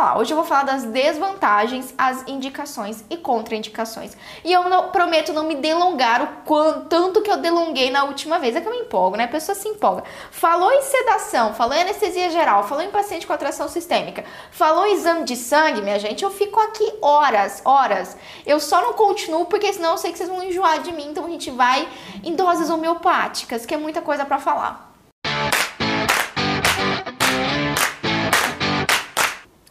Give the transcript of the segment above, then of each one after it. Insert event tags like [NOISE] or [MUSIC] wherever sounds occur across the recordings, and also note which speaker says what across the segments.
Speaker 1: falar. Hoje eu vou falar das desvantagens, as indicações e contraindicações. E eu não, prometo não me delongar o quanto, tanto que eu delonguei na última vez. É que eu me empolgo, né? A pessoa se empolga. Falou em sedação, falou em anestesia geral, falou em paciente com atração sistêmica, falou em exame de sangue, minha gente, eu fico aqui horas, horas. Eu só não continuo porque senão eu sei que vocês vão enjoar de mim, então a gente vai em doses homeopáticas, que é muita coisa para falar.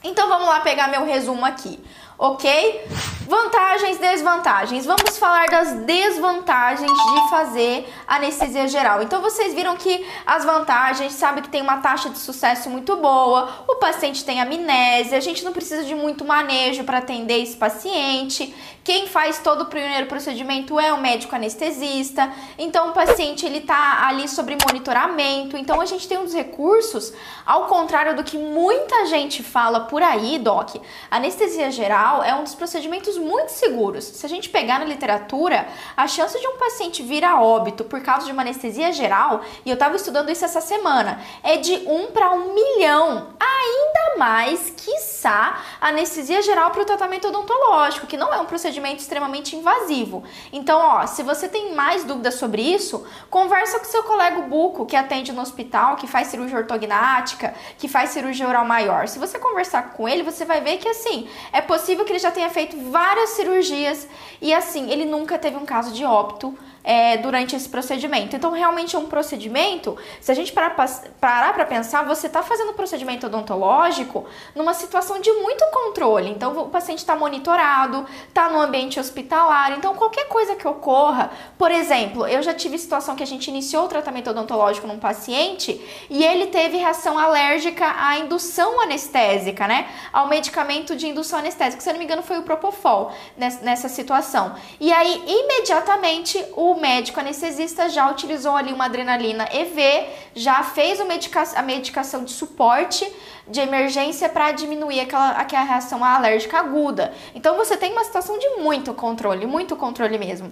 Speaker 1: Então vamos lá pegar meu resumo aqui, ok? Vantagens, desvantagens. Vamos falar das desvantagens de fazer anestesia geral. Então vocês viram que as vantagens, sabe que tem uma taxa de sucesso muito boa, o paciente tem amnésia, a gente não precisa de muito manejo para atender esse paciente. Quem faz todo o primeiro procedimento é o médico anestesista. Então o paciente ele tá ali sobre monitoramento. Então a gente tem uns recursos, ao contrário do que muita gente fala por aí, doc. Anestesia geral é um dos procedimentos muito seguros. Se a gente pegar na literatura, a chance de um paciente vir a óbito por causa de uma anestesia geral, e eu estava estudando isso essa semana, é de 1 para 1 milhão. Ainda mais, quiçá, anestesia geral para o tratamento odontológico, que não é um procedimento extremamente invasivo. Então, ó, se você tem mais dúvidas sobre isso, conversa com seu colega buco que atende no hospital, que faz cirurgia ortognática, que faz cirurgia oral maior. Se você conversar com ele, você vai ver que assim, é possível que ele já tenha feito várias cirurgias e assim, ele nunca teve um caso de óbito é, durante esse procedimento. Então, realmente é um procedimento, se a gente parar para pensar, você está fazendo um procedimento odontológico numa situação de muito controle. Então, o paciente está monitorado, está no ambiente hospitalar. Então, qualquer coisa que ocorra, por exemplo, eu já tive situação que a gente iniciou o tratamento odontológico num paciente e ele teve reação alérgica à indução anestésica, né? Ao medicamento de indução anestésica. Se eu não me engano, foi o Propofol nessa situação. E aí, imediatamente, o o médico anestesista já utilizou ali uma adrenalina EV, já fez medica a medicação de suporte de emergência para diminuir aquela, aquela reação alérgica aguda. Então você tem uma situação de muito controle, muito controle mesmo.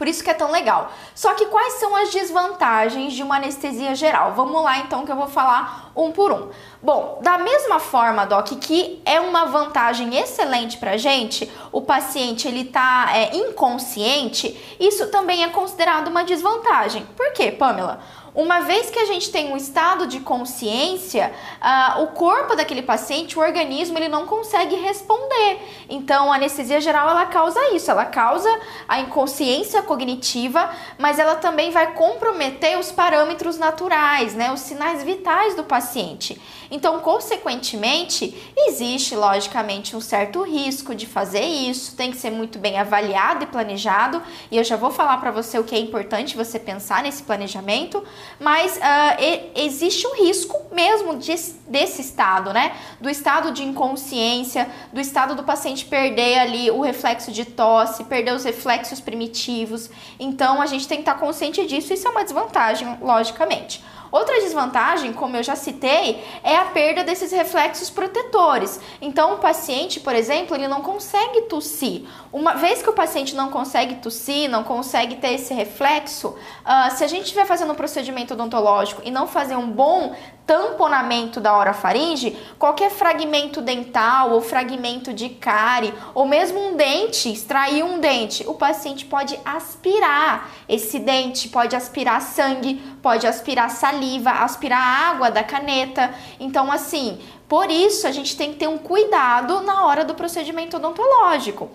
Speaker 1: Por isso que é tão legal. Só que quais são as desvantagens de uma anestesia geral? Vamos lá então que eu vou falar um por um. Bom, da mesma forma, Doc, que é uma vantagem excelente pra gente, o paciente ele tá é, inconsciente, isso também é considerado uma desvantagem. Por quê, Pamela? Uma vez que a gente tem um estado de consciência, uh, o corpo daquele paciente, o organismo, ele não consegue responder. Então, a anestesia geral ela causa isso, ela causa a inconsciência cognitiva, mas ela também vai comprometer os parâmetros naturais, né, os sinais vitais do paciente. Então, consequentemente, existe logicamente um certo risco de fazer isso, tem que ser muito bem avaliado e planejado, e eu já vou falar para você o que é importante você pensar nesse planejamento, mas uh, e, existe um risco mesmo de, desse estado, né? Do estado de inconsciência, do estado do paciente perder ali o reflexo de tosse, perder os reflexos primitivos. Então, a gente tem que estar consciente disso, isso é uma desvantagem, logicamente. Outra desvantagem, como eu já citei, é a perda desses reflexos protetores. Então, o paciente, por exemplo, ele não consegue tossir. Uma vez que o paciente não consegue tossir, não consegue ter esse reflexo, uh, se a gente estiver fazendo um procedimento odontológico e não fazer um bom tamponamento da orofaringe, qualquer fragmento dental ou fragmento de cárie, ou mesmo um dente, extrair um dente, o paciente pode aspirar esse dente, pode aspirar sangue, pode aspirar saliva, aspirar água da caneta. Então, assim, por isso a gente tem que ter um cuidado na hora do procedimento odontológico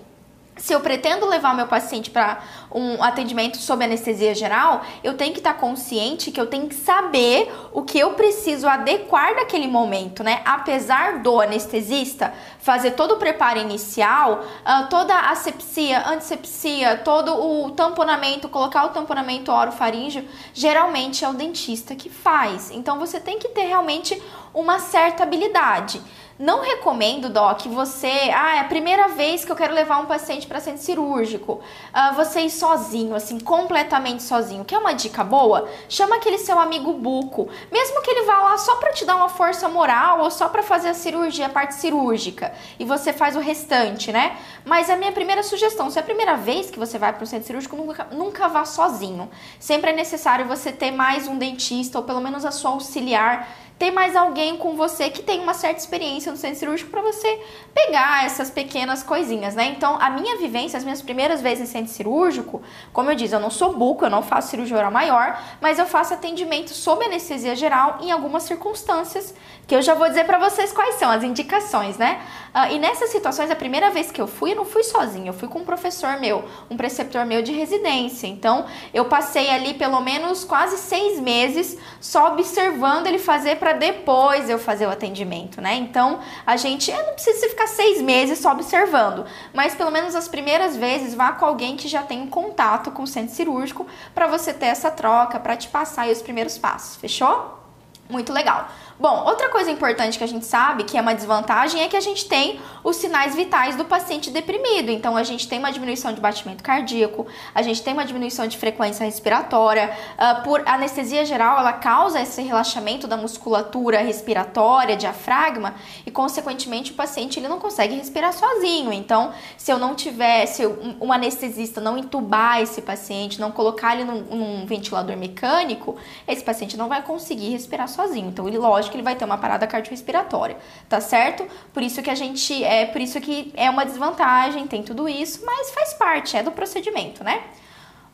Speaker 1: se eu pretendo levar meu paciente para um atendimento sob anestesia geral, eu tenho que estar tá consciente que eu tenho que saber o que eu preciso adequar naquele momento, né? Apesar do anestesista fazer todo o preparo inicial, uh, toda a asepsia, antisepsia, todo o tamponamento, colocar o tamponamento orofaríngeo, geralmente é o dentista que faz. Então você tem que ter realmente uma certa habilidade. Não recomendo, Doc, você. Ah, é a primeira vez que eu quero levar um paciente para centro cirúrgico. Ah, você ir sozinho, assim, completamente sozinho. Quer uma dica boa? Chama aquele seu amigo buco. Mesmo que ele vá lá só para te dar uma força moral ou só para fazer a cirurgia, a parte cirúrgica. E você faz o restante, né? Mas a minha primeira sugestão: se é a primeira vez que você vai para o centro cirúrgico, nunca, nunca vá sozinho. Sempre é necessário você ter mais um dentista ou pelo menos a sua auxiliar ter mais alguém com você que tem uma certa experiência no centro cirúrgico para você pegar essas pequenas coisinhas, né? Então, a minha vivência, as minhas primeiras vezes em centro cirúrgico, como eu disse, eu não sou buco, eu não faço cirurgia oral maior, mas eu faço atendimento sob anestesia geral em algumas circunstâncias que eu já vou dizer para vocês quais são as indicações, né? Uh, e nessas situações, a primeira vez que eu fui, eu não fui sozinha, eu fui com um professor meu, um preceptor meu de residência. Então, eu passei ali pelo menos quase seis meses só observando ele fazer para depois eu fazer o atendimento, né? Então, a gente não precisa ficar seis meses só observando, mas pelo menos as primeiras vezes vá com alguém que já tem um contato com o centro cirúrgico para você ter essa troca, para te passar os primeiros passos, fechou? Muito legal. Bom, outra coisa importante que a gente sabe que é uma desvantagem é que a gente tem os sinais vitais do paciente deprimido. Então, a gente tem uma diminuição de batimento cardíaco, a gente tem uma diminuição de frequência respiratória. Uh, por anestesia geral, ela causa esse relaxamento da musculatura respiratória, diafragma, e consequentemente o paciente ele não consegue respirar sozinho. Então, se eu não tiver, se um, um anestesista não entubar esse paciente, não colocar ele num, num ventilador mecânico, esse paciente não vai conseguir respirar sozinho. Então, ele, lógico, que ele vai ter uma parada cardiorrespiratória, tá certo? Por isso que a gente é, por isso que é uma desvantagem, tem tudo isso, mas faz parte, é do procedimento, né?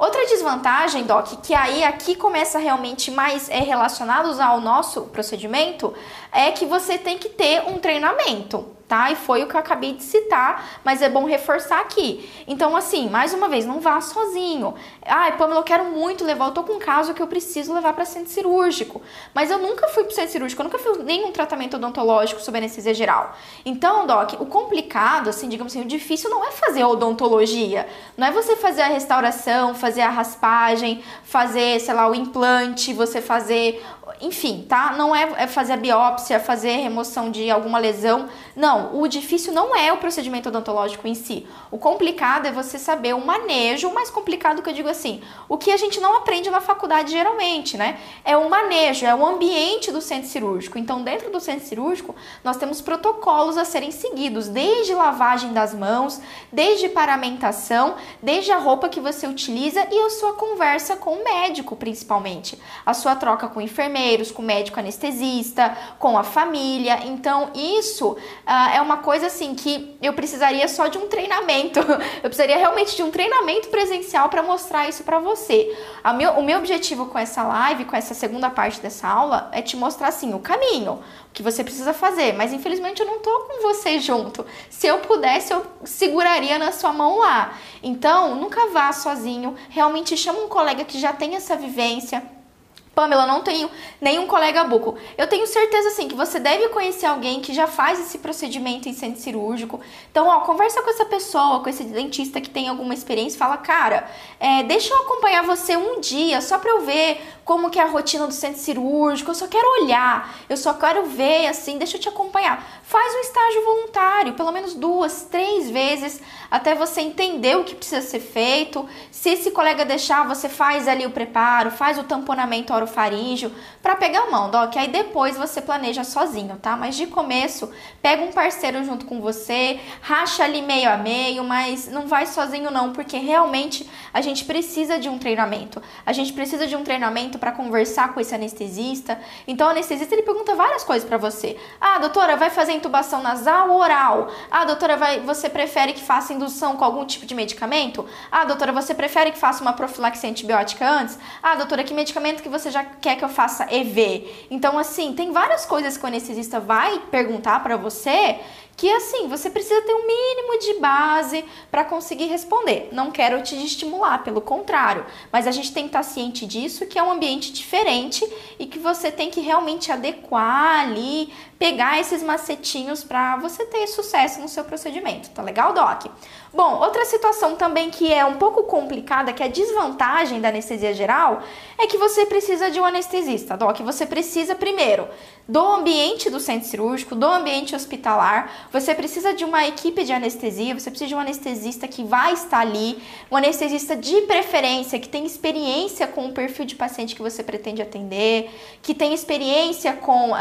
Speaker 1: Outra desvantagem, Doc, que aí aqui começa realmente mais é, relacionados ao nosso procedimento, é que você tem que ter um treinamento tá? E foi o que eu acabei de citar, mas é bom reforçar aqui. Então, assim, mais uma vez, não vá sozinho. Ai, Pamela, eu quero muito levar, eu tô com um caso que eu preciso levar para centro cirúrgico. Mas eu nunca fui pro centro cirúrgico, eu nunca fiz nenhum tratamento odontológico sob anestesia geral. Então, Doc, o complicado, assim, digamos assim, o difícil não é fazer odontologia. Não é você fazer a restauração, fazer a raspagem, fazer, sei lá, o implante, você fazer enfim, tá? Não é, é fazer a biópsia, fazer remoção de alguma lesão. Não, o difícil não é o procedimento odontológico em si. O complicado é você saber o manejo, o mais complicado que eu digo assim, o que a gente não aprende na faculdade geralmente, né? É o manejo, é o ambiente do centro cirúrgico. Então, dentro do centro cirúrgico, nós temos protocolos a serem seguidos, desde lavagem das mãos, desde paramentação, desde a roupa que você utiliza e a sua conversa com o médico, principalmente. A sua troca com enfermeiros, com médico anestesista, com a família. Então, isso uh, é uma coisa assim que eu precisaria só de um treinamento. [LAUGHS] eu precisaria realmente de um treinamento presencial para mostrar isso para você. Meu, o meu objetivo com essa live, com essa segunda parte dessa aula, é te mostrar assim o caminho, o que você precisa fazer. Mas infelizmente eu não tô com você junto. Se eu pudesse, eu seguraria na sua mão lá. Então, nunca vá sozinho. Realmente chama um colega que já tem essa vivência Pamela, eu não tenho nenhum colega buco. Eu tenho certeza, sim, que você deve conhecer alguém que já faz esse procedimento em centro cirúrgico. Então, ó, conversa com essa pessoa, com esse dentista que tem alguma experiência, fala, cara, é, deixa eu acompanhar você um dia, só pra eu ver como que é a rotina do centro cirúrgico, eu só quero olhar, eu só quero ver, assim, deixa eu te acompanhar. Faz um estágio voluntário, pelo menos duas, três vezes, até você entender o que precisa ser feito. Se esse colega deixar, você faz ali o preparo, faz o tamponamento orofaríngeo para pegar a mão, Doc. Aí depois você planeja sozinho, tá? Mas de começo, pega um parceiro junto com você, racha ali meio a meio, mas não vai sozinho não, porque realmente a gente precisa de um treinamento. A gente precisa de um treinamento para conversar com esse anestesista. Então o anestesista ele pergunta várias coisas para você. Ah, doutora, vai fazer intubação nasal ou oral? Ah, doutora, vai, você prefere que faça indução com algum tipo de medicamento? Ah, doutora, você prefere que faça uma profilaxia antibiótica antes? Ah, doutora, que medicamento que você já quer que eu faça EV? Então, assim, tem várias coisas que o anestesista vai perguntar para você que assim, você precisa ter um mínimo de base para conseguir responder. Não quero te estimular, pelo contrário, mas a gente tem que estar ciente disso, que é um ambiente diferente e que você tem que realmente adequar ali, pegar esses macetinhos para você ter sucesso no seu procedimento. Tá legal, Doc? Bom, outra situação também que é um pouco complicada, que é a desvantagem da anestesia geral, é que você precisa de um anestesista, Doc. Você precisa primeiro do ambiente do centro cirúrgico, do ambiente hospitalar. Você precisa de uma equipe de anestesia, você precisa de um anestesista que vai estar ali, um anestesista de preferência, que tem experiência com o perfil de paciente que você pretende atender, que tem experiência com uh,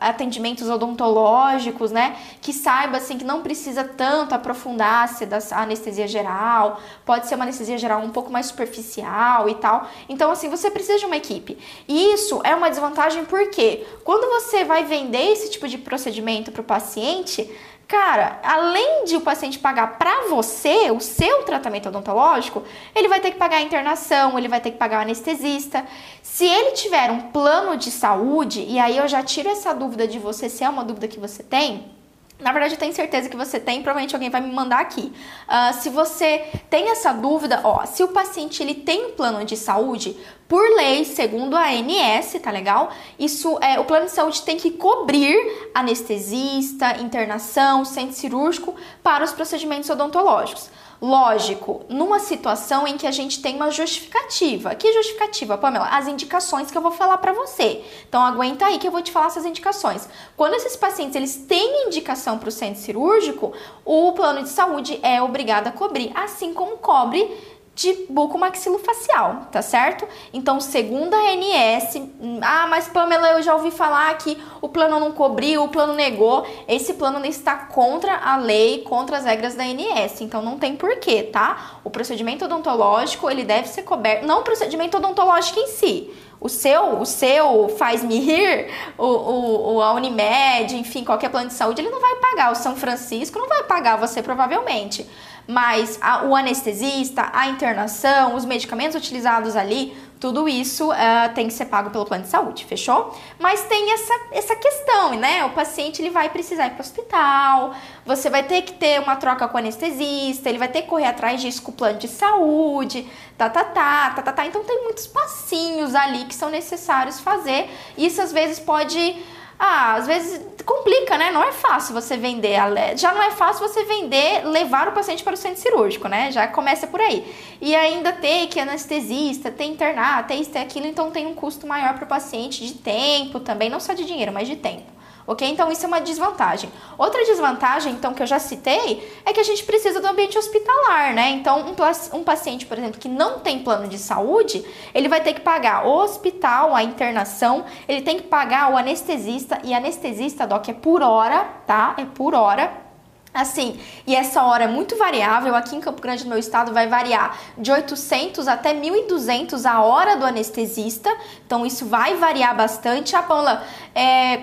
Speaker 1: atendimentos odontológicos, né? Que saiba assim que não precisa tanto aprofundar-se da anestesia geral, pode ser uma anestesia geral um pouco mais superficial e tal. Então, assim, você precisa de uma equipe. E isso é uma desvantagem porque quando você vai vender esse tipo de procedimento para o paciente, cara, além de o paciente pagar para você o seu tratamento odontológico, ele vai ter que pagar a internação, ele vai ter que pagar o anestesista. Se ele tiver um plano de saúde, e aí eu já tiro essa dúvida de você se é uma dúvida que você tem, na verdade, eu tenho certza que você tem, provavelmente alguém vai me mandar aqui. Uh, se você tem essa dúvida, ó, se o paciente ele tem um plano de saúde, por lei, segundo a ANS, tá legal? Isso é o plano de saúde tem que cobrir anestesista, internação, centro cirúrgico para os procedimentos odontológicos. Lógico, numa situação em que a gente tem uma justificativa. Que justificativa, Pamela? As indicações que eu vou falar para você. Então aguenta aí que eu vou te falar essas indicações. Quando esses pacientes eles têm indicação para o centro cirúrgico, o plano de saúde é obrigado a cobrir, assim como cobre de bucomaxilofacial, tá certo? Então, segundo a ANS, ah, mas Pamela, eu já ouvi falar que o plano não cobriu, o plano negou. Esse plano está contra a lei, contra as regras da ANS, então não tem porquê, tá? O procedimento odontológico, ele deve ser coberto, não o procedimento odontológico em si, o seu, o seu faz-me rir, o, o, o, a Unimed, enfim, qualquer plano de saúde, ele não vai pagar. O São Francisco não vai pagar você, provavelmente mas a, o anestesista, a internação, os medicamentos utilizados ali, tudo isso uh, tem que ser pago pelo plano de saúde, fechou? Mas tem essa, essa questão, né? O paciente ele vai precisar ir para o hospital, você vai ter que ter uma troca com o anestesista, ele vai ter que correr atrás disso com o plano de saúde, tá, tá, tá, tá, tá, tá. Então tem muitos passinhos ali que são necessários fazer. Isso às vezes pode ah, às vezes complica, né? Não é fácil você vender, já não é fácil você vender, levar o paciente para o centro cirúrgico, né? Já começa por aí. E ainda ter que anestesista, ter internar, ter isso, ter aquilo, então tem um custo maior para o paciente de tempo também, não só de dinheiro, mas de tempo ok? Então isso é uma desvantagem. Outra desvantagem, então, que eu já citei, é que a gente precisa do ambiente hospitalar, né? Então, um, um paciente, por exemplo, que não tem plano de saúde, ele vai ter que pagar o hospital, a internação, ele tem que pagar o anestesista, e anestesista, Doc, é por hora, tá? É por hora. Assim, e essa hora é muito variável. Aqui em Campo Grande, no meu estado, vai variar de 800 até 1.200 a hora do anestesista. Então, isso vai variar bastante. A Paula, é,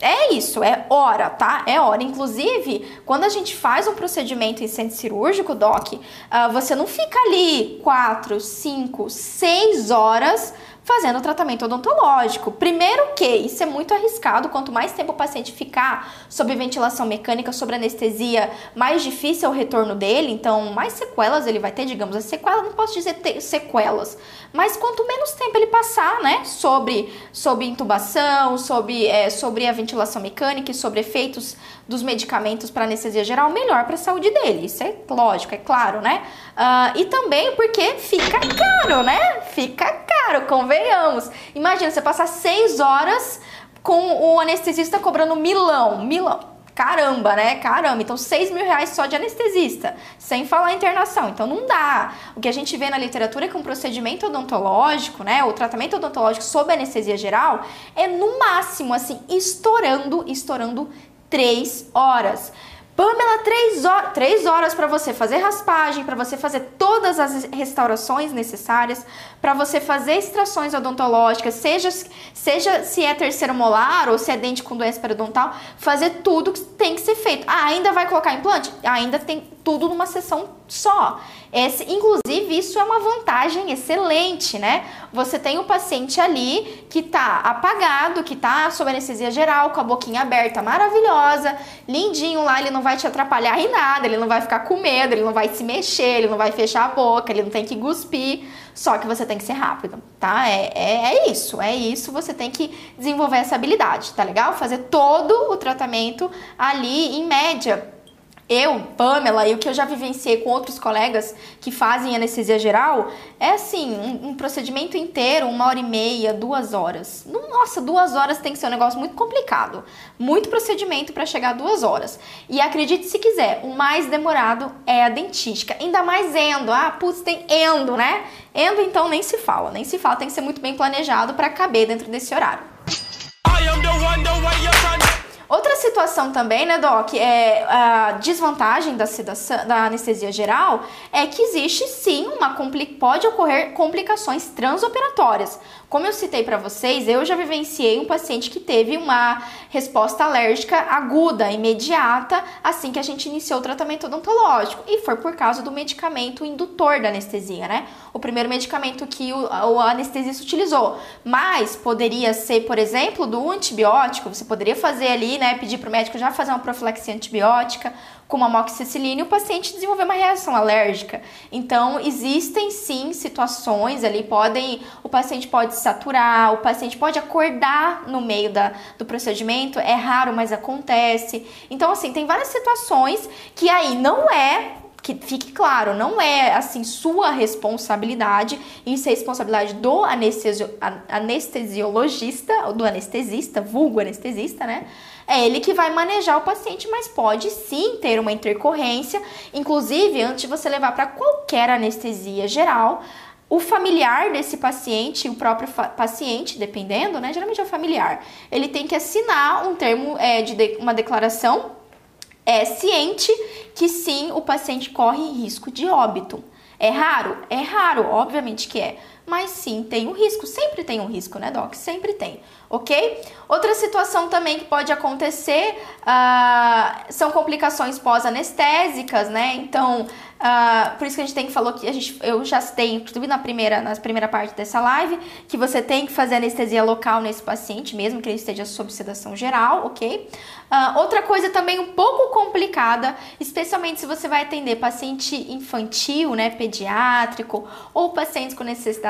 Speaker 1: é isso, é hora, tá? É hora. Inclusive, quando a gente faz um procedimento em centro cirúrgico, Doc, uh, você não fica ali 4, 5, 6 horas fazendo tratamento odontológico. Primeiro que isso é muito arriscado, quanto mais tempo o paciente ficar sob ventilação mecânica, sobre anestesia, mais difícil é o retorno dele, então mais sequelas ele vai ter, digamos, as sequelas, não posso dizer sequelas, mas quanto menos tempo ele passar, né, sobre, sobre intubação, sobre, é, sobre a ventilação mecânica e sobre efeitos dos medicamentos para anestesia geral, melhor para a saúde dele. Isso é lógico, é claro, né? Uh, e também porque fica caro, né? Fica caro, convenhamos. Imagina você passar seis horas com o anestesista cobrando milão, milão. Caramba, né? Caramba. Então, seis mil reais só de anestesista, sem falar internação. Então, não dá. O que a gente vê na literatura é que um procedimento odontológico, né? O tratamento odontológico sob anestesia geral é no máximo, assim, estourando, estourando três horas. Pamela, três horas, três horas para você fazer raspagem, para você fazer todas as restaurações necessárias, para você fazer extrações odontológicas, seja, seja se é terceiro molar ou se é dente com doença periodontal, fazer tudo que tem que ser feito. Ah, ainda vai colocar implante? Ainda tem tudo numa sessão só. Esse, inclusive, isso é uma vantagem excelente, né? Você tem o paciente ali que tá apagado, que tá sob anestesia geral, com a boquinha aberta, maravilhosa, lindinho lá, ele não vai te atrapalhar em nada, ele não vai ficar com medo, ele não vai se mexer, ele não vai fechar a boca, ele não tem que cuspir. Só que você tem que ser rápido, tá? É, é, é, isso, é isso. Você tem que desenvolver essa habilidade, tá legal? Fazer todo o tratamento ali em média eu, Pamela, e o que eu já vivenciei com outros colegas que fazem anestesia geral, é assim, um, um, procedimento inteiro, uma hora e meia, duas horas. Nossa, duas horas tem que ser um negócio muito complicado. Muito procedimento para chegar a duas horas. E acredite se quiser, o mais demorado é a dentística. Ainda mais endo. Ah, putz, tem endo, né? Endo, então, nem se fala. Nem se fala, tem que ser muito bem planejado para caber dentro desse horário. Outra situação também, né, Doc, é a desvantagem da, sedação, da anestesia geral é que existe sim uma pode ocorrer complicações transoperatórias. Como eu citei para vocês, eu já vivenciei um paciente que teve uma resposta alérgica aguda, imediata, assim que a gente iniciou o tratamento odontológico, e foi por causa do medicamento indutor da anestesia, né? O primeiro medicamento que o, o anestesista utilizou. Mas poderia ser, por exemplo, do antibiótico, você poderia fazer ali, né, pedir para o médico já fazer uma profilaxia antibiótica, com amoxicilina e o paciente desenvolver uma reação alérgica. Então, existem sim situações ali, podem, o paciente pode saturar, o paciente pode acordar no meio da, do procedimento, é raro, mas acontece. Então, assim, tem várias situações que aí não é que fique claro, não é assim sua responsabilidade, isso é responsabilidade do anestesio, anestesiologista, do anestesista, vulgo anestesista, né? É ele que vai manejar o paciente, mas pode sim ter uma intercorrência. Inclusive, antes de você levar para qualquer anestesia geral, o familiar desse paciente, o próprio paciente, dependendo, né? Geralmente é o familiar, ele tem que assinar um termo é, de, de uma declaração é, ciente que sim, o paciente corre risco de óbito. É raro? É raro, obviamente que é. Mas sim, tem um risco. Sempre tem um risco, né, Doc? Sempre tem ok? Outra situação também que pode acontecer uh, são complicações pós-anestésicas, né? Então, uh, por isso que a gente tem que falou que a gente, eu já citei, inclusive na primeira, na primeira parte dessa live, que você tem que fazer anestesia local nesse paciente, mesmo que ele esteja sob sedação geral, ok? Uh, outra coisa também um pouco complicada, especialmente se você vai atender paciente infantil, né, pediátrico, ou pacientes com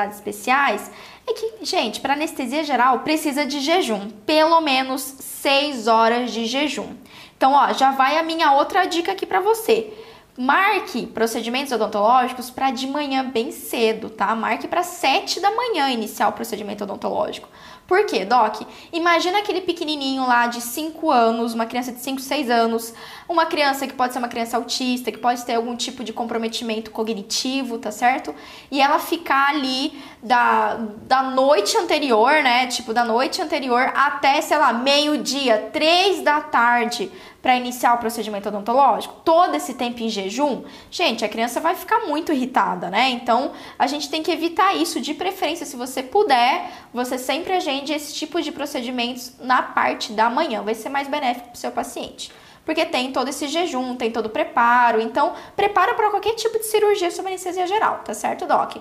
Speaker 1: necessidades especiais, é que, gente, para anestesia geral precisa de jejum, pelo menos 6 horas de jejum. Então, ó, já vai a minha outra dica aqui para você. Marque procedimentos odontológicos para de manhã bem cedo, tá? Marque para 7 da manhã iniciar o procedimento odontológico. Por quê, Doc? Imagina aquele pequenininho lá de 5 anos, uma criança de 5, 6 anos, uma criança que pode ser uma criança autista, que pode ter algum tipo de comprometimento cognitivo, tá certo? E ela ficar ali da, da noite anterior, né? Tipo, da noite anterior até, sei lá, meio-dia, 3 da tarde, para iniciar o procedimento odontológico, todo esse tempo em jejum, gente, a criança vai ficar muito irritada, né? Então, a gente tem que evitar isso, de preferência, se você puder, você sempre agende esse tipo de procedimentos na parte da manhã, vai ser mais benéfico para o seu paciente. Porque tem todo esse jejum, tem todo o preparo, então prepara para qualquer tipo de cirurgia sobre anestesia geral, tá certo, Doc?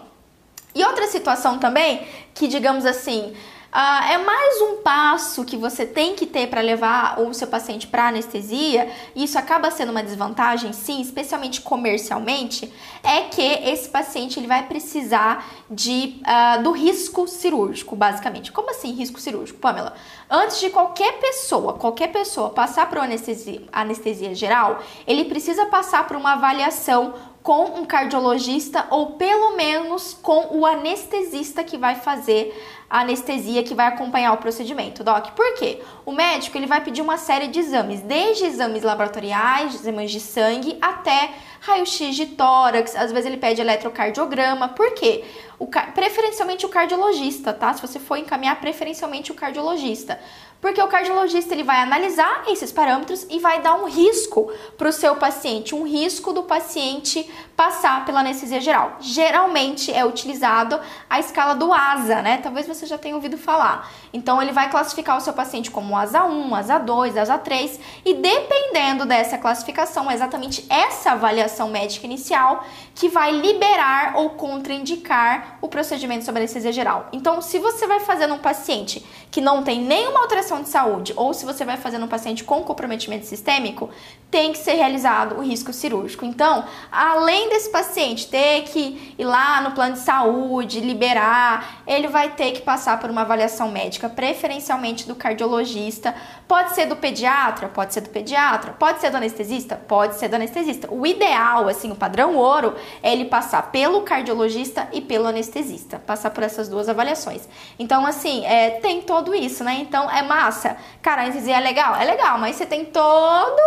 Speaker 1: E outra situação também, que digamos assim, Uh, é mais um passo que você tem que ter para levar o seu paciente para anestesia, e isso acaba sendo uma desvantagem, sim, especialmente comercialmente, é que esse paciente ele vai precisar de, uh, do risco cirúrgico, basicamente. Como assim risco cirúrgico, Pamela? Antes de qualquer pessoa, qualquer pessoa passar por anestesia, anestesia geral, ele precisa passar por uma avaliação com um cardiologista ou pelo menos com o anestesista que vai fazer a anestesia que vai acompanhar o procedimento, doc. Por quê? O médico ele vai pedir uma série de exames, desde exames laboratoriais, exames de sangue, até raio-x de tórax, às vezes ele pede eletrocardiograma. Por quê? O, preferencialmente o cardiologista, tá? Se você for encaminhar, preferencialmente o cardiologista porque o cardiologista ele vai analisar esses parâmetros e vai dar um risco para o seu paciente, um risco do paciente passar pela anestesia geral. Geralmente é utilizado a escala do ASA, né? Talvez você já tenha ouvido falar. Então ele vai classificar o seu paciente como ASA 1, ASA 2, ASA 3 e dependendo dessa classificação, é exatamente essa avaliação médica inicial que vai liberar ou contraindicar o procedimento sobre anestesia geral. Então, se você vai fazer num paciente que não tem nenhuma alteração de saúde ou se você vai fazer num paciente com comprometimento sistêmico, tem que ser realizado o risco cirúrgico. Então, além desse paciente ter que ir lá no plano de saúde, liberar, ele vai ter que passar por uma avaliação médica, preferencialmente do cardiologista. Pode ser do pediatra, pode ser do pediatra, pode ser do anestesista, pode ser do anestesista. O ideal, assim, o padrão ouro é ele passar pelo cardiologista e pelo anestesista, passar por essas duas avaliações. Então, assim, é, tem todo isso, né? Então, é massa. Cara, a anestesia é legal? É legal, mas você tem todo,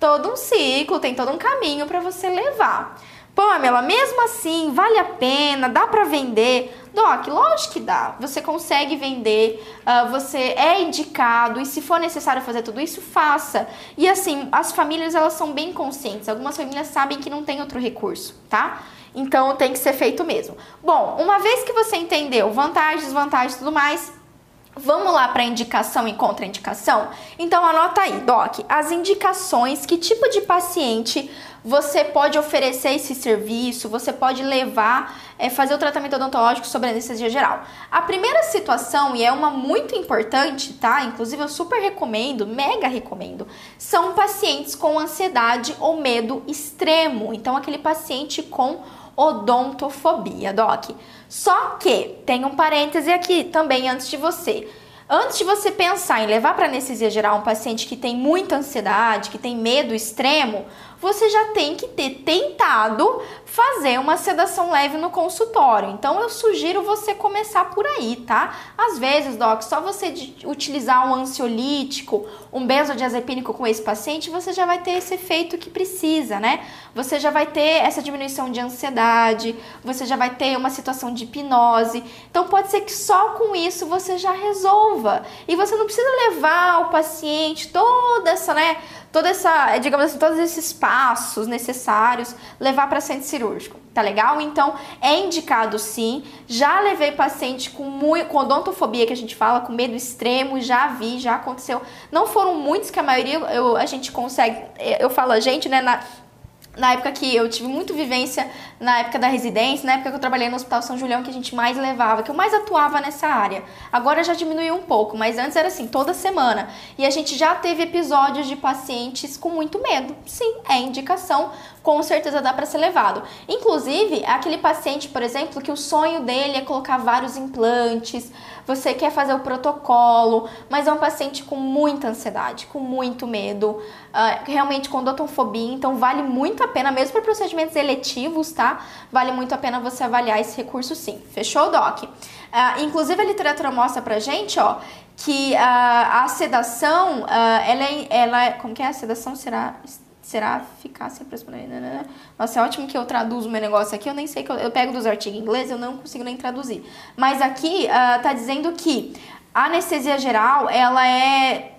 Speaker 1: todo um ciclo, tem todo um caminho para você levar. Pamela, mesmo assim, vale a pena? Dá para vender? Doc, lógico que dá. Você consegue vender, uh, você é indicado e se for necessário fazer tudo isso, faça. E assim, as famílias elas são bem conscientes. Algumas famílias sabem que não tem outro recurso, tá? Então tem que ser feito mesmo. Bom, uma vez que você entendeu vantagens, desvantagens e tudo mais, Vamos lá para indicação e contraindicação? Então anota aí, Doc, as indicações, que tipo de paciente você pode oferecer esse serviço, você pode levar, é, fazer o tratamento odontológico sobre anestesia geral. A primeira situação, e é uma muito importante, tá? Inclusive eu super recomendo, mega recomendo, são pacientes com ansiedade ou medo extremo. Então, aquele paciente com odontofobia, doc. Só que tem um parêntese aqui também antes de você. Antes de você pensar em levar para anestesia geral um paciente que tem muita ansiedade, que tem medo extremo, você já tem que ter tentado fazer uma sedação leve no consultório. Então eu sugiro você começar por aí, tá? Às vezes, doc, só você utilizar um ansiolítico, um benzodiazepínico com esse paciente, você já vai ter esse efeito que precisa, né? Você já vai ter essa diminuição de ansiedade, você já vai ter uma situação de hipnose. Então pode ser que só com isso você já resolva. E você não precisa levar o paciente toda essa, né, toda essa, digamos assim, todos esses passos necessários levar para centro cirúrgico, tá legal? Então, é indicado sim. Já levei paciente com, muito, com odontofobia, que a gente fala, com medo extremo, já vi, já aconteceu. Não foram muitos, que a maioria eu, a gente consegue, eu falo a gente, né, na, na época que eu tive muito vivência na época da residência, na época que eu trabalhei no Hospital São Julião, que a gente mais levava, que eu mais atuava nessa área. Agora já diminuiu um pouco, mas antes era assim, toda semana. E a gente já teve episódios de pacientes com muito medo. Sim, é indicação, com certeza dá para ser levado. Inclusive, aquele paciente, por exemplo, que o sonho dele é colocar vários implantes, você quer fazer o protocolo, mas é um paciente com muita ansiedade, com muito medo, uh, realmente com odontofobia, então vale muito a pena, mesmo para procedimentos eletivos, tá? Vale muito a pena você avaliar esse recurso sim. Fechou, Doc? Uh, inclusive, a literatura mostra pra gente, ó, que uh, a sedação, ela, é, ela é, como que é? A sedação será será eficácia para Nossa, é ótimo que eu traduzo meu negócio aqui, eu nem sei que eu, eu pego dos artigos em inglês, eu não consigo nem traduzir. Mas aqui uh, tá dizendo que a anestesia geral, ela é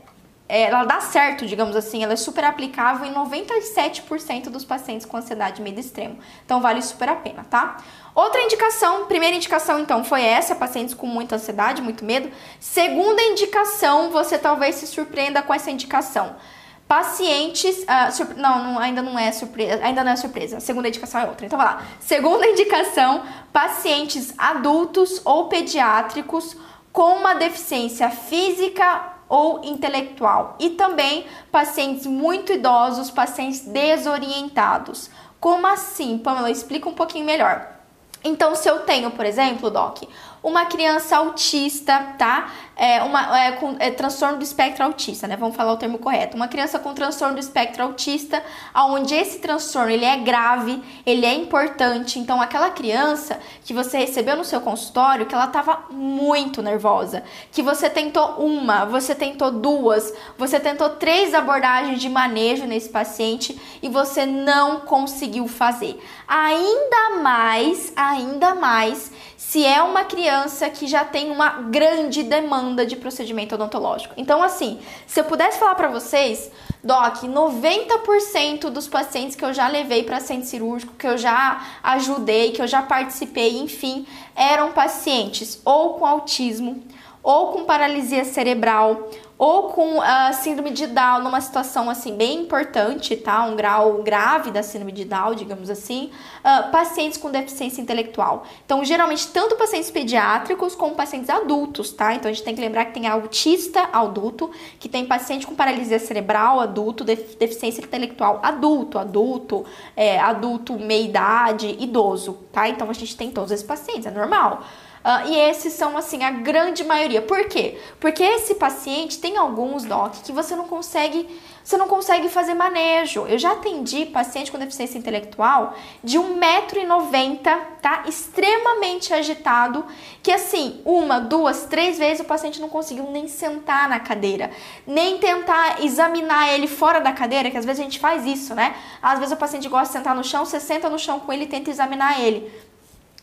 Speaker 1: ela dá certo, digamos assim, ela é super aplicável em 97% dos pacientes com ansiedade medo extremo. Então vale super a pena, tá? Outra indicação, primeira indicação então foi essa, pacientes com muita ansiedade, muito medo. Segunda indicação, você talvez se surpreenda com essa indicação. Pacientes. Uh, não, não, ainda não é surpresa. Ainda não é surpresa. A segunda indicação é outra. Então vai lá. Segunda [LAUGHS] indicação: pacientes adultos ou pediátricos com uma deficiência física ou intelectual. E também pacientes muito idosos, pacientes desorientados. Como assim? Pamela, explica um pouquinho melhor. Então, se eu tenho, por exemplo, Doc, uma criança autista, tá? É, uma, é, com é, transtorno do espectro autista, né? Vamos falar o termo correto. Uma criança com transtorno do espectro autista, onde esse transtorno ele é grave, ele é importante. Então, aquela criança que você recebeu no seu consultório, que ela estava muito nervosa, que você tentou uma, você tentou duas, você tentou três abordagens de manejo nesse paciente e você não conseguiu fazer. Ainda mais, ainda mais se é uma criança que já tem uma grande demanda de procedimento odontológico. Então, assim, se eu pudesse falar para vocês, Doc, 90% dos pacientes que eu já levei para centro cirúrgico, que eu já ajudei, que eu já participei, enfim, eram pacientes ou com autismo, ou com paralisia cerebral, ou com a síndrome de Down numa situação assim bem importante, tá? Um grau grave da síndrome de Down, digamos assim, uh, pacientes com deficiência intelectual. Então, geralmente, tanto pacientes pediátricos como pacientes adultos, tá? Então, a gente tem que lembrar que tem autista adulto, que tem paciente com paralisia cerebral adulto, deficiência intelectual adulto, adulto, é, adulto meia idade, idoso, tá? Então, a gente tem todos esses pacientes, é normal. Uh, e esses são, assim, a grande maioria. Por quê? Porque esse paciente tem alguns, doc, que você não consegue, você não consegue fazer manejo. Eu já atendi paciente com deficiência intelectual de 1,90m, tá? Extremamente agitado, que assim, uma, duas, três vezes o paciente não conseguiu nem sentar na cadeira, nem tentar examinar ele fora da cadeira, que às vezes a gente faz isso, né? Às vezes o paciente gosta de sentar no chão, você senta no chão com ele e tenta examinar ele.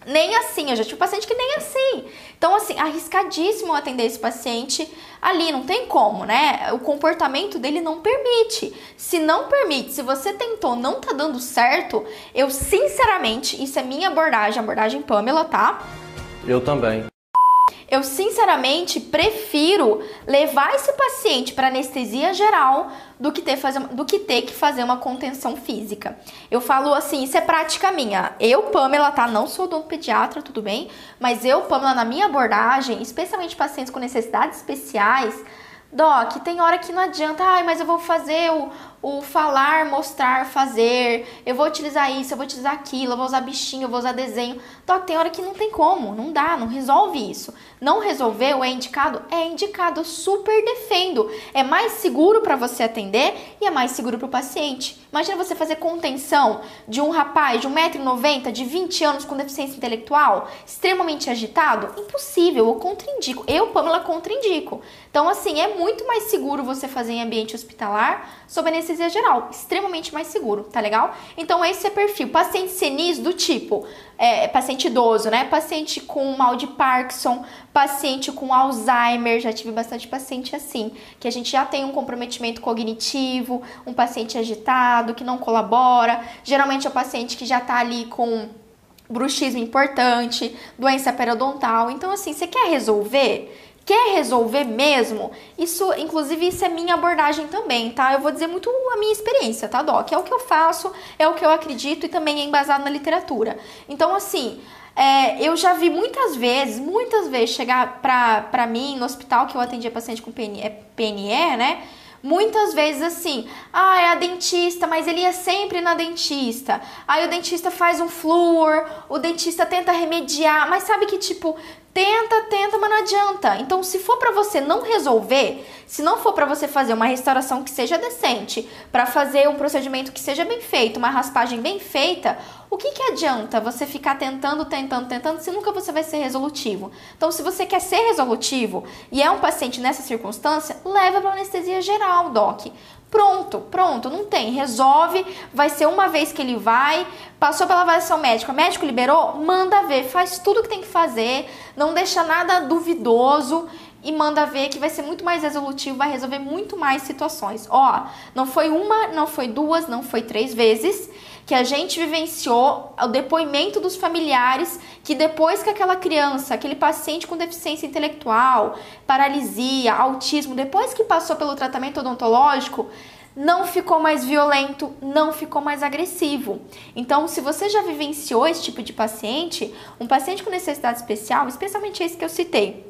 Speaker 1: Nem assim, eu já tive paciente que nem assim. Então, assim, arriscadíssimo atender esse paciente ali, não tem como, né? O comportamento dele não permite. Se não permite, se você tentou, não tá dando certo, eu sinceramente, isso é minha abordagem, abordagem Pamela, tá?
Speaker 2: Eu também.
Speaker 1: Eu sinceramente prefiro levar esse paciente para anestesia geral do que, ter fazer, do que ter que fazer uma contenção física. Eu falo assim, isso é prática minha. Eu, Pamela, tá? Não sou dono pediatra, tudo bem? Mas eu, Pamela, na minha abordagem, especialmente pacientes com necessidades especiais, Doc, tem hora que não adianta, ai, mas eu vou fazer o, o falar, mostrar, fazer, eu vou utilizar isso, eu vou utilizar aquilo, eu vou usar bichinho, eu vou usar desenho. Então, tem hora que não tem como, não dá, não resolve isso. Não resolveu, é indicado? É indicado, eu super defendo. É mais seguro para você atender e é mais seguro para o paciente. Imagina você fazer contenção de um rapaz de 1,90m, de 20 anos com deficiência intelectual, extremamente agitado? Impossível, eu contraindico. Eu, Pamela, contraindico. Então, assim, é muito mais seguro você fazer em ambiente hospitalar sob anestesia geral. Extremamente mais seguro, tá legal? Então, esse é perfil. Paciente senis do tipo é, paciente idoso, né? Paciente com mal de Parkinson, paciente com Alzheimer, já tive bastante paciente assim, que a gente já tem um comprometimento cognitivo, um paciente agitado, que não colabora. Geralmente é o paciente que já tá ali com bruxismo importante, doença periodontal. Então, assim, você quer resolver? Quer resolver mesmo, isso, inclusive, isso é minha abordagem também, tá? Eu vou dizer muito a minha experiência, tá, Doc? É o que eu faço, é o que eu acredito e também é embasado na literatura. Então, assim, é, eu já vi muitas vezes, muitas vezes chegar pra, pra mim no hospital que eu atendia paciente com PNE, PNE né? Muitas vezes assim, ah, é a dentista, mas ele ia sempre na dentista. Aí o dentista faz um flúor, o dentista tenta remediar, mas sabe que tipo, Tenta, tenta, mas não adianta. Então, se for para você não resolver, se não for para você fazer uma restauração que seja decente, para fazer um procedimento que seja bem feito, uma raspagem bem feita, o que, que adianta você ficar tentando, tentando, tentando, se nunca você vai ser resolutivo? Então, se você quer ser resolutivo e é um paciente nessa circunstância, leva para anestesia geral, doc. Pronto, pronto, não tem. Resolve, vai ser uma vez que ele vai, passou pela avaliação médica, o médico liberou, manda ver, faz tudo que tem que fazer, não deixa nada duvidoso e manda ver que vai ser muito mais resolutivo, vai resolver muito mais situações. Ó, não foi uma, não foi duas, não foi três vezes que a gente vivenciou o depoimento dos familiares que depois que aquela criança, aquele paciente com deficiência intelectual, paralisia, autismo, depois que passou pelo tratamento odontológico, não ficou mais violento, não ficou mais agressivo. Então, se você já vivenciou esse tipo de paciente, um paciente com necessidade especial, especialmente esse que eu citei,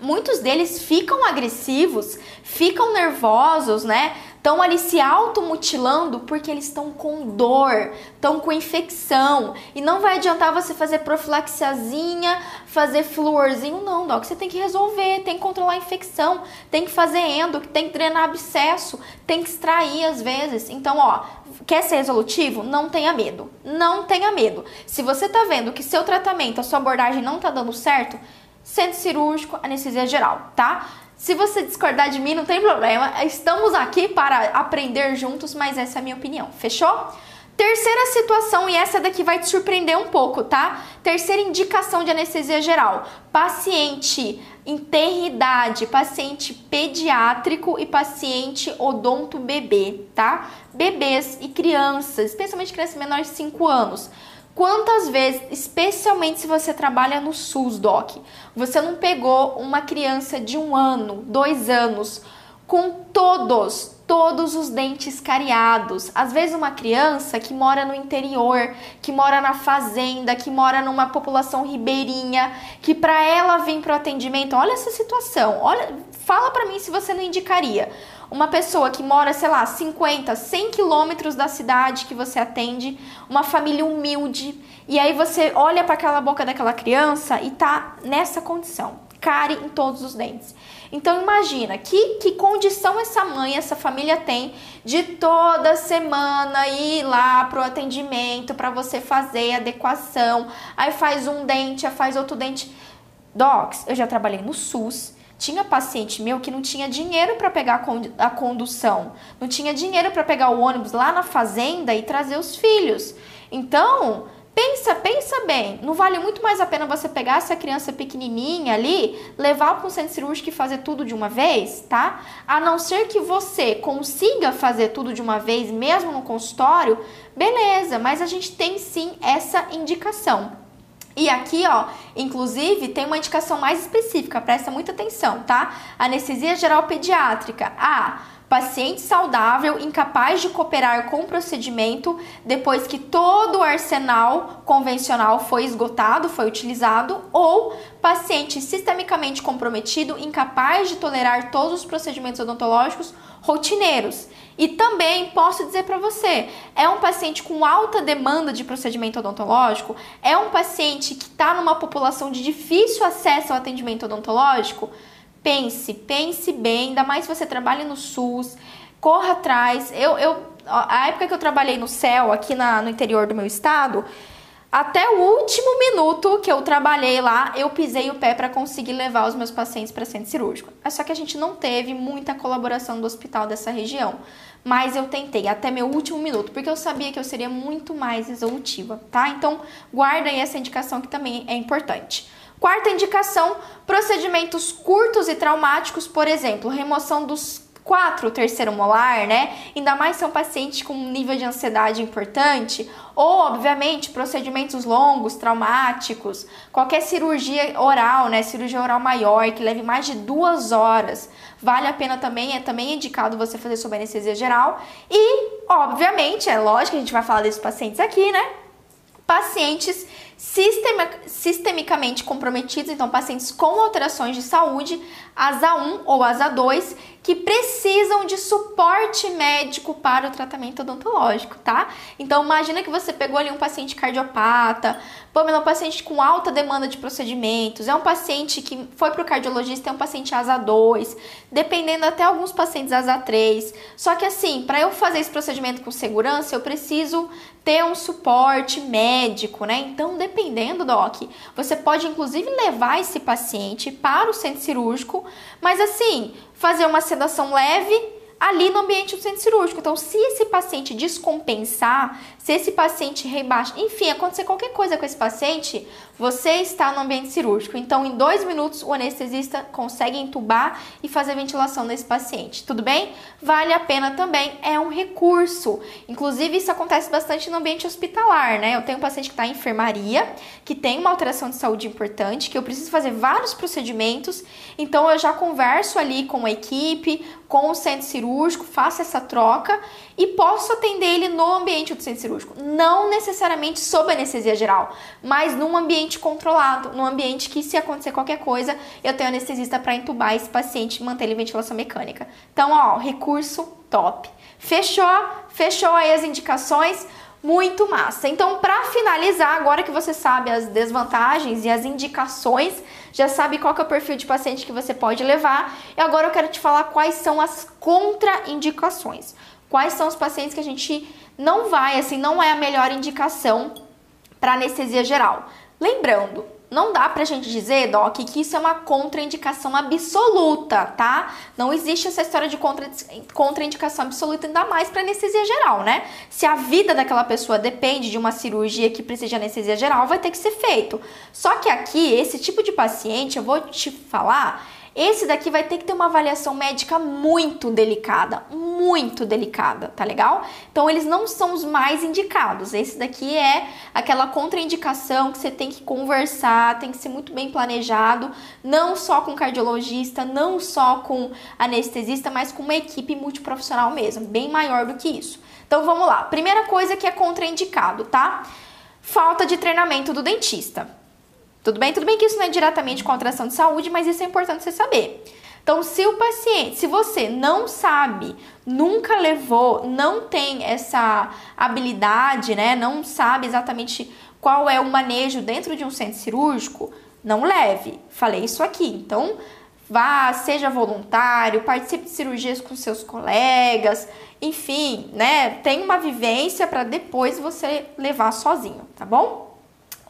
Speaker 1: muitos deles ficam agressivos, ficam nervosos, né? Estão ali se automutilando porque eles estão com dor, estão com infecção. E não vai adiantar você fazer profilaxiazinha, fazer fluorzinho, não, Doc. Você tem que resolver, tem que controlar a infecção, tem que fazer endo, tem que drenar abscesso, tem que extrair às vezes. Então, ó, quer ser resolutivo? Não tenha medo. Não tenha medo. Se você tá vendo que seu tratamento, a sua abordagem não tá dando certo, centro cirúrgico, anestesia geral, tá? Se você discordar de mim, não tem problema. Estamos aqui para aprender juntos, mas essa é a minha opinião. Fechou? Terceira situação, e essa daqui vai te surpreender um pouco, tá? Terceira indicação de anestesia geral: paciente idade, paciente pediátrico e paciente odonto bebê, tá? Bebês e crianças, especialmente crianças menores de 5 anos. Quantas vezes, especialmente se você trabalha no SUS, Doc, você não pegou uma criança de um ano, dois anos, com todos, todos os dentes cariados. Às vezes uma criança que mora no interior, que mora na fazenda, que mora numa população ribeirinha, que para ela vir para o atendimento, olha essa situação. Olha, fala para mim se você não indicaria. Uma pessoa que mora, sei lá, 50, 100 quilômetros da cidade que você atende, uma família humilde, e aí você olha para aquela boca daquela criança e tá nessa condição, cárie em todos os dentes. Então imagina que, que condição essa mãe, essa família tem de toda semana ir lá pro atendimento para você fazer adequação, aí faz um dente, aí faz outro dente. Docs, eu já trabalhei no SUS, tinha paciente meu que não tinha dinheiro para pegar a condução, não tinha dinheiro para pegar o ônibus lá na fazenda e trazer os filhos. Então, Pensa, pensa bem, não vale muito mais a pena você pegar essa criança pequenininha ali, levar para um centro cirúrgico e fazer tudo de uma vez, tá? A não ser que você consiga fazer tudo de uma vez, mesmo no consultório, beleza, mas a gente tem sim essa indicação. E aqui, ó, inclusive, tem uma indicação mais específica, presta muita atenção, tá? Anestesia geral pediátrica. Ah, paciente saudável incapaz de cooperar com o procedimento depois que todo o arsenal convencional foi esgotado, foi utilizado, ou paciente sistemicamente comprometido incapaz de tolerar todos os procedimentos odontológicos rotineiros. E também posso dizer para você, é um paciente com alta demanda de procedimento odontológico, é um paciente que está numa população de difícil acesso ao atendimento odontológico Pense, pense bem, ainda mais se você trabalha no SUS, corra atrás. Eu, eu, a época que eu trabalhei no céu, aqui na, no interior do meu estado, até o último minuto que eu trabalhei lá, eu pisei o pé para conseguir levar os meus pacientes para centro cirúrgico. É só que a gente não teve muita colaboração do hospital dessa região. Mas eu tentei até meu último minuto, porque eu sabia que eu seria muito mais executiva, tá? Então, guarda aí essa indicação que também é importante. Quarta indicação: procedimentos curtos e traumáticos, por exemplo, remoção dos quatro terceiro molar, né? Ainda mais se é um paciente com um nível de ansiedade importante, ou obviamente procedimentos longos, traumáticos, qualquer cirurgia oral, né? Cirurgia oral maior que leve mais de duas horas, vale a pena também, é também indicado você fazer sob anestesia geral. E, obviamente, é lógico que a gente vai falar desses pacientes aqui, né? Pacientes sistemicamente comprometidos, então pacientes com alterações de saúde, asa 1 ou asa 2, que precisam de suporte médico para o tratamento odontológico, tá? Então imagina que você pegou ali um paciente cardiopata, Pamela, um paciente com alta demanda de procedimentos, é um paciente que foi para o cardiologista, é um paciente asa 2, dependendo até alguns pacientes asa 3. Só que assim, para eu fazer esse procedimento com segurança, eu preciso ter um suporte médico, né? Então, dependendo, Doc, você pode inclusive levar esse paciente para o centro cirúrgico, mas assim, fazer uma sedação leve ali no ambiente do centro cirúrgico. Então, se esse paciente descompensar, se esse paciente rebaixa, enfim, acontecer qualquer coisa com esse paciente, você está no ambiente cirúrgico. Então, em dois minutos, o anestesista consegue entubar e fazer ventilação nesse paciente. Tudo bem? Vale a pena também, é um recurso. Inclusive, isso acontece bastante no ambiente hospitalar, né? Eu tenho um paciente que está em enfermaria, que tem uma alteração de saúde importante, que eu preciso fazer vários procedimentos, então eu já converso ali com a equipe, com o centro cirúrgico, faço essa troca e posso atender ele no ambiente do centro cirúrgico. Não necessariamente sob anestesia geral, mas num ambiente controlado, num ambiente que, se acontecer qualquer coisa, eu tenho anestesista para entubar esse paciente e manter ele em ventilação mecânica. Então, ó, recurso top. Fechou? Fechou aí as indicações? Muito massa. Então, para finalizar, agora que você sabe as desvantagens e as indicações, já sabe qual é o perfil de paciente que você pode levar, e agora eu quero te falar quais são as contraindicações. Quais são os pacientes que a gente não vai, assim, não é a melhor indicação para anestesia geral. Lembrando, não dá pra gente dizer, Doc, que isso é uma contraindicação absoluta, tá? Não existe essa história de contra, contraindicação absoluta, ainda mais para anestesia geral, né? Se a vida daquela pessoa depende de uma cirurgia que precisa de anestesia geral, vai ter que ser feito. Só que aqui, esse tipo de paciente, eu vou te falar, esse daqui vai ter que ter uma avaliação médica muito delicada, muito delicada, tá legal? Então eles não são os mais indicados. Esse daqui é aquela contraindicação que você tem que conversar, tem que ser muito bem planejado, não só com cardiologista, não só com anestesista, mas com uma equipe multiprofissional mesmo, bem maior do que isso. Então vamos lá. Primeira coisa que é contraindicado, tá? Falta de treinamento do dentista. Tudo bem? Tudo bem que isso não é diretamente com alteração de saúde, mas isso é importante você saber. Então, se o paciente, se você não sabe, nunca levou, não tem essa habilidade, né, não sabe exatamente qual é o manejo dentro de um centro cirúrgico, não leve. Falei isso aqui. Então, vá, seja voluntário, participe de cirurgias com seus colegas, enfim, né, tem uma vivência para depois você levar sozinho, tá bom?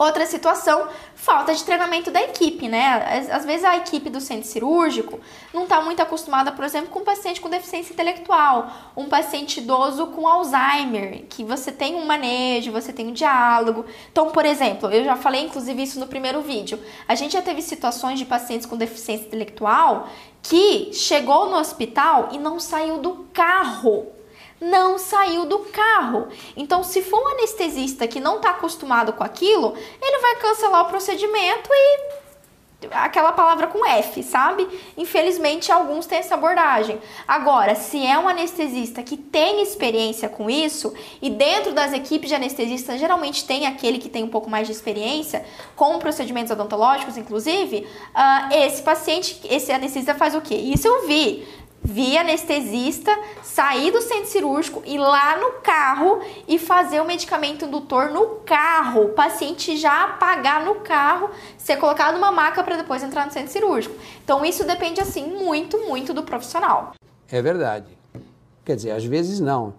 Speaker 1: Outra situação, falta de treinamento da equipe, né? Às vezes a equipe do centro cirúrgico não está muito acostumada, por exemplo, com um paciente com deficiência intelectual, um paciente idoso com Alzheimer, que você tem um manejo, você tem um diálogo. Então, por exemplo, eu já falei inclusive isso no primeiro vídeo. A gente já teve situações de pacientes com deficiência intelectual que chegou no hospital e não saiu do carro não saiu do carro. Então, se for um anestesista que não está acostumado com aquilo, ele vai cancelar o procedimento e aquela palavra com F, sabe? Infelizmente, alguns têm essa abordagem. Agora, se é um anestesista que tem experiência com isso, e dentro das equipes de anestesistas, geralmente tem aquele que tem um pouco mais de experiência com procedimentos odontológicos, inclusive, uh, esse paciente, esse anestesista faz o quê? Isso eu vi via anestesista, sair do centro cirúrgico, ir lá no carro e fazer o medicamento indutor no carro. O paciente já apagar no carro, ser colocado numa maca para depois entrar no centro cirúrgico. Então isso depende assim muito, muito do profissional.
Speaker 2: É verdade. Quer dizer, às vezes não.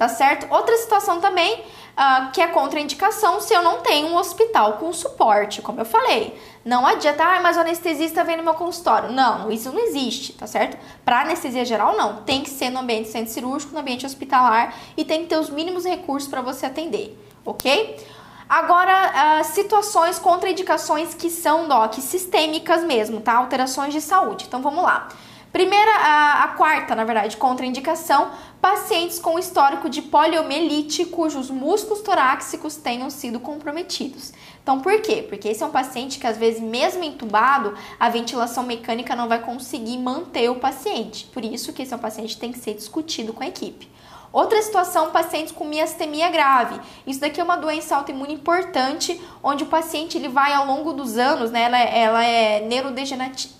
Speaker 1: Tá certo? Outra situação também uh, que é contraindicação se eu não tenho um hospital com suporte, como eu falei. Não adianta, ah, mas o anestesista vem no meu consultório. Não, isso não existe, tá certo? Para anestesia geral, não. Tem que ser no ambiente centro cirúrgico, no ambiente hospitalar e tem que ter os mínimos recursos para você atender, ok? Agora, uh, situações, contraindicações que são, doc, sistêmicas mesmo, tá? Alterações de saúde. Então, vamos lá. Primeira, a, a, quarta, na verdade, contraindicação, pacientes com histórico de poliomielite cujos músculos torácicos tenham sido comprometidos. Então, por quê? Porque esse é um paciente que, às vezes, mesmo entubado, a ventilação mecânica não vai conseguir manter o paciente. Por isso que esse é um paciente que tem que ser discutido com a equipe. Outra situação, pacientes com miastemia grave. Isso daqui é uma doença autoimune importante, onde o paciente ele vai ao longo dos anos, né, ela, é, ela é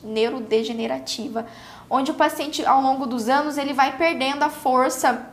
Speaker 1: neurodegenerativa onde o paciente ao longo dos anos ele vai perdendo a força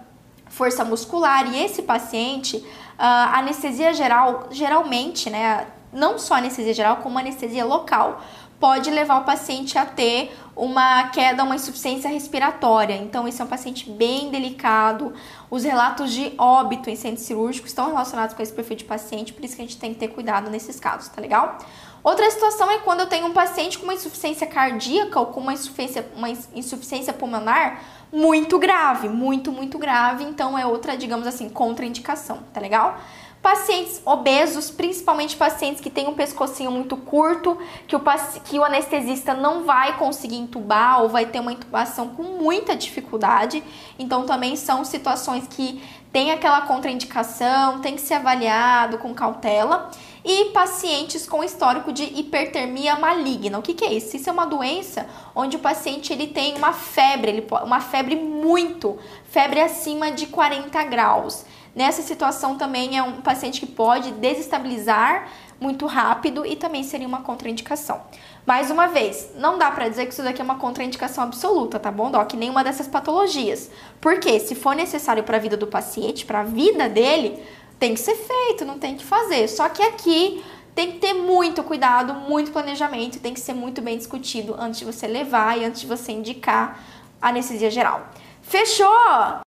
Speaker 1: força muscular e esse paciente a uh, anestesia geral geralmente né não só anestesia geral como anestesia local pode levar o paciente a ter uma queda, uma insuficiência respiratória. Então, esse é um paciente bem delicado. Os relatos de óbito em centro cirúrgico estão relacionados com esse perfil de paciente, por isso que a gente tem que ter cuidado nesses casos, tá legal? Outra situação é quando eu tenho um paciente com uma insuficiência cardíaca ou com uma insuficiência, uma insuficiência pulmonar muito grave, muito, muito grave. Então é outra, digamos assim, contraindicação, tá legal? Pacientes obesos, principalmente pacientes que têm um pescocinho muito curto, que o, que o anestesista não vai conseguir intubar ou vai ter uma intubação com muita dificuldade. Então, também são situações que tem aquela contraindicação, tem que ser avaliado com cautela e pacientes com histórico de hipertermia maligna. O que, que, é isso? Isso é uma doença onde o paciente ele tem uma febre, ele, uma febre muito, febre acima de 40 graus. Nessa situação também é um paciente que pode desestabilizar muito rápido e também seria uma contraindicação. Mais uma vez, não dá para dizer que isso daqui é uma contraindicação absoluta, tá bom, Doc? Nenhuma dessas patologias. Porque se for necessário para a vida do paciente, para a vida dele, tem que ser feito, não tem que fazer. Só que aqui tem que ter muito cuidado, muito planejamento, tem que ser muito bem discutido antes de você levar e antes de você indicar anestesia geral. Fechou?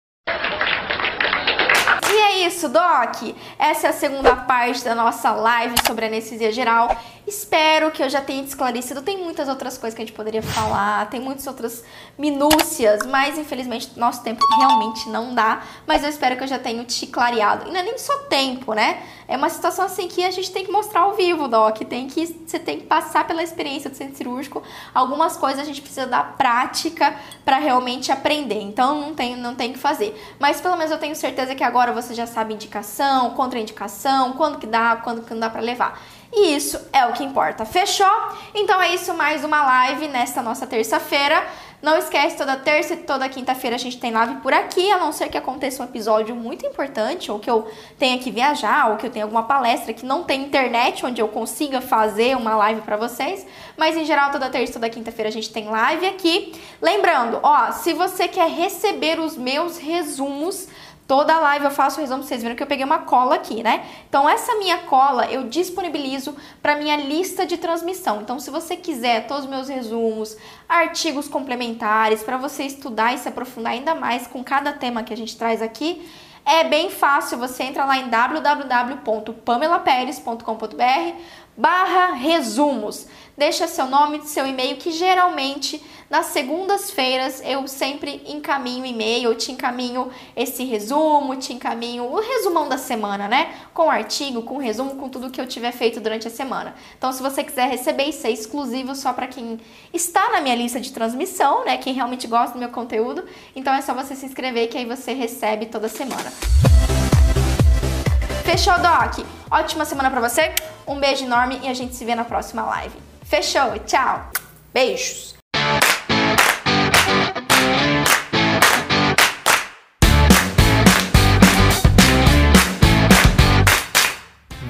Speaker 1: E é isso, Doc. Essa é a segunda parte da nossa live sobre anestesia geral. Espero que eu já tenha te esclarecido. Tem muitas outras coisas que a gente poderia falar, tem muitas outras minúcias, mas infelizmente nosso tempo realmente não dá. Mas eu espero que eu já tenha te clareado. E não é nem só tempo, né? É uma situação assim que a gente tem que mostrar ao vivo, Doc. Tem que, você tem que passar pela experiência do centro cirúrgico. Algumas coisas a gente precisa dar prática para realmente aprender. Então não tem, não tem que fazer. Mas pelo menos eu tenho certeza que agora você já sabe indicação, contraindicação, quando que dá, quando que não dá para levar. E isso é o que importa. Fechou? Então é isso, mais uma live nesta nossa terça-feira. Não esquece, toda terça e toda quinta-feira a gente tem live por aqui, a não ser que aconteça um episódio muito importante, ou que eu tenha que viajar, ou que eu tenha alguma palestra que não tem internet onde eu consiga fazer uma live para vocês. Mas em geral, toda terça e toda quinta-feira a gente tem live aqui. Lembrando, ó, se você quer receber os meus resumos Toda live eu faço resumo, vocês viram que eu peguei uma cola aqui, né? Então essa minha cola eu disponibilizo para minha lista de transmissão. Então se você quiser todos os meus resumos, artigos complementares para você estudar e se aprofundar ainda mais com cada tema que a gente traz aqui, é bem fácil, você entra lá em www.pamelaperes.com.br barra resumos. Deixa seu nome, seu e-mail, que geralmente nas segundas-feiras eu sempre encaminho e-mail, te encaminho esse resumo, te encaminho o resumão da semana, né? Com artigo, com resumo, com tudo que eu tiver feito durante a semana. Então, se você quiser receber isso é exclusivo só para quem está na minha lista de transmissão, né? Quem realmente gosta do meu conteúdo, então é só você se inscrever que aí você recebe toda semana. Fechou, Doc? Ótima semana para você. Um beijo enorme e a gente se vê na próxima live. Fechou, tchau. Beijos.